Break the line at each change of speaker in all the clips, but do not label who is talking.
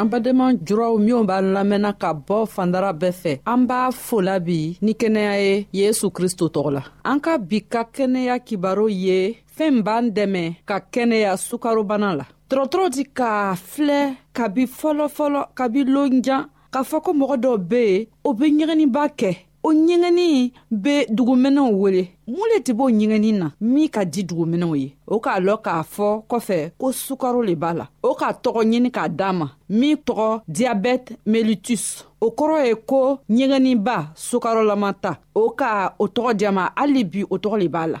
an
badenma juraw minw b'a lamɛnna ka bɔ fandara bɛɛ fɛ an b'a fola bi ni kɛnɛya ye yesu kristo tɔgɔ la an ka bi ka kɛnɛya kibaro ye fɛɛn b'an dɛmɛ ka kɛnɛya sukarobana la dɔrɔtɔrɔ di k'a filɛ kabi fɔlɔfɔlɔ kabi lonjan k'a fɔ ko mɔgɔ dɔw be yen o be ɲɛgɛninba kɛ o ɲɛgɛnni bɛ duguminɛw wele mun le tɛ b'o ɲɛgɛnni na min ka di duguminɛw ye o k'a lɔ k'a fɔ kɔfɛ ko sukaro le b'a la o ka tɔgɔ ɲini k'a d'a ma min tɔgɔ diabɛte melitus o kɔrɔ ye ko ɲɛgɛnniba sukarolama ta o ka o tɔgɔ diyama hali bi o tɔgɔ le b'a la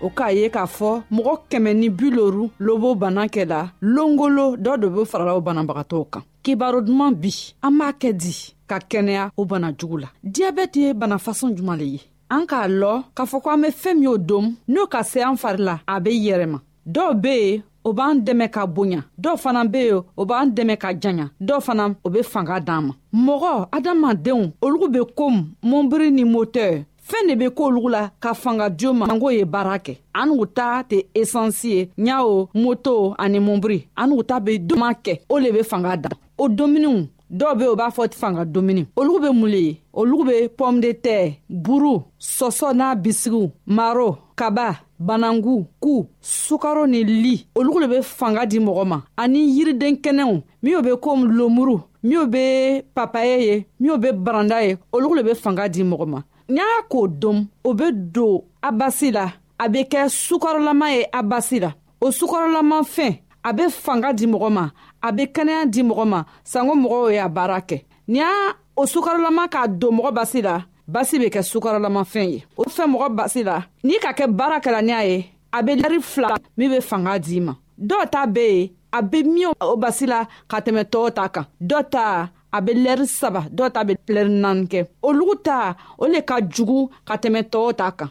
o k'a ye k'a fɔ mɔgɔ kɛmɛ ni bi loru lobo bana kɛla longolo dɔ de be farala o banabagatɔw kan kibaro duman bi an b'a kɛ di ka kɛnɛya o bana jugu la diyabɛti ye bana fasɔn juman le ye an k'a lɔ k'a fɔ ko an be fɛɛn min o dom n'o ka se an fari la a be yɛrɛma dɔw be ye o b'an dɛmɛ ka bonya dɔw fana be yen o b'an dɛmɛ ka janya dɔw fana o be fanga d'an ma mɔgɔ adamadenw olugu be komi mɔnbiri ni motɛr fɛɛn de be k'olu la ka fanga jo ma ango ye baara kɛ an n'u ta tɛ esansi ye ɲawo moto ani mɔnburi an n'u ta be duman kɛ o le be fanga da o dominiw dɔw be o b'a fɔ fanga domuni olu be mun le ye olu be pɔme de tɛɛ buru sɔsɔ n'a bisigiw maro kaba banangu ku sukaro ni li olu le be fanga di mɔgɔ ma ani yiriden kɛnɛw minw be komi lomuru minw be papaye ye minw be baranda ye olu le be fanga di mɔgɔ ma n'a y'a k'o dom o be don a basi la a be kɛ sukarolama ye a basi la o sukarolama fɛn a be fanga di mɔgɔ ma a be kɛnɛya di mɔgɔ ma sanko mɔgɔw y'a baara kɛ ni y'a o sukarolama k'a don mɔgɔ basi la basi be kɛ sukarolamafɛn ye o fɛn mɔgɔ basi la n'i ka kɛ baara kɛla ni a ye a be lari fila min be fanga d'i ma dɔw ta bɛ yen a bɛ min o basi la ka tɛmɛ tɔw ta kan dɔ ta a bɛ lɛri saba dɔw ta bɛ lɛri naani kɛ olugu ta o le ka jugu ka tɛmɛ tɔw ta kan.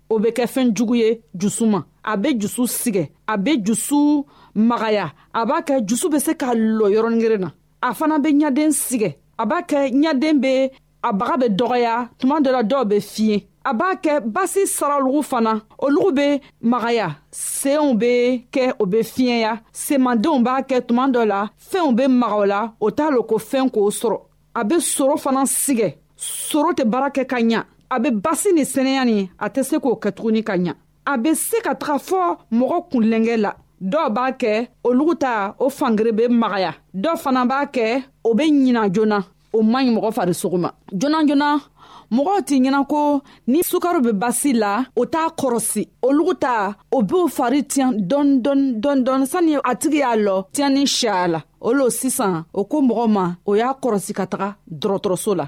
o bɛ kɛ fɛn jugu ye dusu ma a bɛ dusu sigɛ a bɛ dusu magaya a b'a kɛ dusu bɛ se ka lɔ yɔrɔninkelen na a fana bɛ ɲaden sigɛ a b'a kɛ ɲaden bɛ a baga bɛ dɔgɔya tuma dɔ la dɔw bɛ fiɲɛ a b'a kɛ basi saralugu fana olugu bɛ magaya senw bɛ kɛ o bɛ fiɲɛya senmandenw b'a kɛ tuma dɔ la fɛnw bɛ maga o la o t'a lo ko fɛn k'o sɔrɔ a bɛ soro fana sigɛ soro tɛ baara kɛ ka ɲa a bɛ basi ni sɛnɛya ni a tɛ se k'o kɛ tuguni ka ɲa a bɛ se ka taga fɔ mɔgɔ kunlɛnkɛ la dɔw b'a kɛ olugu ta o fangere bɛ magaya dɔw fana b'a kɛ o bɛ ɲina joona o man ɲi mɔgɔ farisogo ma joona joona mɔgɔw tɛ ɲɛna ko ni sukaro bɛ basi la o t'a kɔrɔsi olugu ta o b'o fari tiɲɛ dɔɔni dɔɔni dɔɔni dɔɔni sani a tigi y'a lɔ tiɲɛni siya la o lo sisan o ko mɔgɔ ma o y'a kɔrɔsi ka taga dɔgɔtɔrɔso la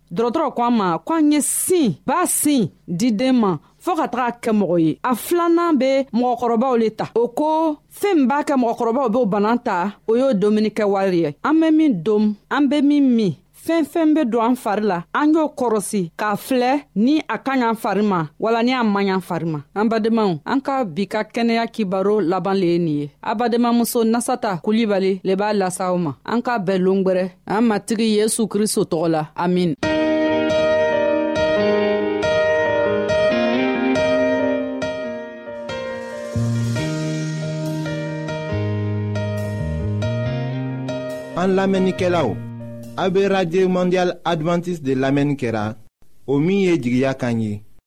dɔgɔtɔrɔ ko an ma ko an ye sin ba sin di den ma fɔɔ ka taga kɛ mɔgɔ ye a filanan be mɔgɔkɔrɔbaw le ta o ko fɛɛn min b'a kɛ mɔgɔkɔrɔbaw b'o banan ta o y'o domuni kɛ wari ye an be min dom an be min min fɛn fɛn be don an fari la an y'o kɔrɔsi k'a filɛ ni a ka ɲan fari ma wala ni a man ɲan fari ma an badenmaw an ka bi ka kɛnɛya kibaro laban le ye nin ye a badenmamuso nasata kulibali le b'a lasa aw ma an k'a bɛɛ longwɛrɛ an matigi yesu kristo tɔgɔ la amin
an lamɛnnikɛlaw a be radio mondial advantiste de lamɛnni kɛra o min ye jigiya kan ye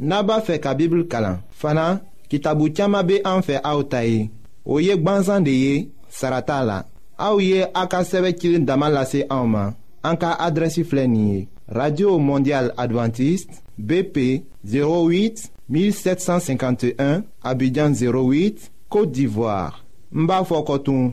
n'a b'a fɛ ka bibulu kalan fana kitabu caman bɛ an fɛ aw ta ye o ye gwansan de ye sara t'a la aw ye a ka sɛbɛn cili dama lase anw ma an ka adrɛsi filɛ nin ye radio mondial adventiste bp 08 1751 abidjan 08 côte d'ivoire n b'a fɔ kɔtun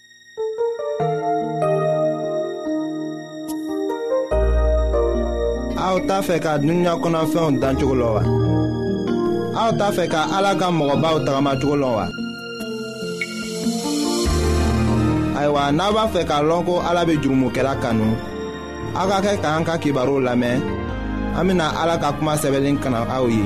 aw
t'a fɛ ka dunuya kɔnɔfɛnw dan cogo la wa aw t'a fɛ ka ala ka mɔgɔbaw tagamacogo la wa ayiwa n'a b'a fɛ k'a lɔn ko ala bɛ jurumokɛla kanu aw ka kɛ k'an ka kibaruw lamɛn an bɛna ala ka kuma sɛbɛnlen kana aw ye.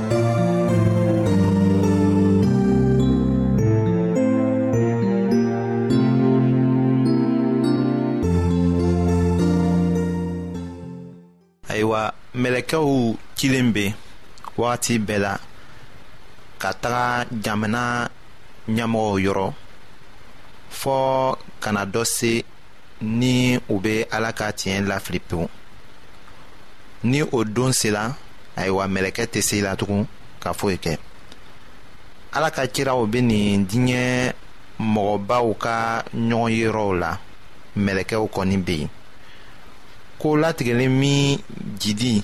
mɛlɛkɛw cilen bɛ wagati bɛɛ la ka taga jamana ɲɛmɔgɔw yɔrɔ fɔɔ kana dɔ se ni u bɛ ala ka tiɲɛ lafili pewu ni o don sera ayiwa mɛlɛkɛ tɛ se la tugun ka foyi kɛ ala ka kiraw bɛ nin diɲɛ mɔgɔbaw ka ɲɔgɔn yɔrɔw la mɛlɛkɛw kɔni bɛ yen ko latigɛlen min jidi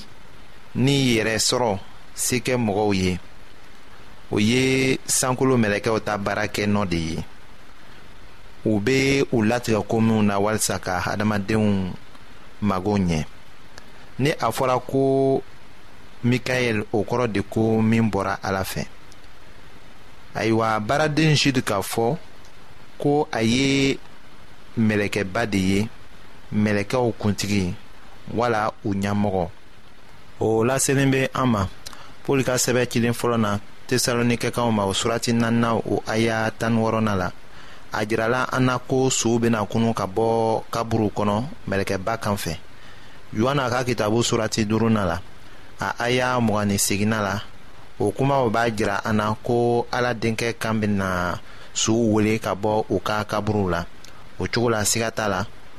ni yɛrɛ sɔrɔ se kɛ mɔgɔw ye o ye sankolo mɛlɛkɛw ta baara kɛ nɔ de ye u bɛ u latigɛ ko minnu na walisa ka hadamadenw mago ɲɛ ni a fɔra ko mikael o kɔrɔ de ko min bɔra ala fɛ ayiwa baaraden jude k'a fɔ ko a ye mɛlɛkɛba de ye mɛlɛkɛw kuntigi wala u ɲɛmɔgɔ o lasenin bɛ an ma paul ka sɛbɛn cilen fɔlɔ na tesalonikɛkanw ma o surati naaninan o aya tan wɔɔrɔnan la a jirala an na ko sow bɛna kunun ka bɔ kaburu kɔnɔ mɛlɛkɛba kan fɛ yohana ka kitabu surati duurunan la a aya mugan ni seginna la o kumaw b'a jira an na ko ala denkɛ kan bɛna sow wele ka bɔ u ka kaburuw la o cogo la siga t'a la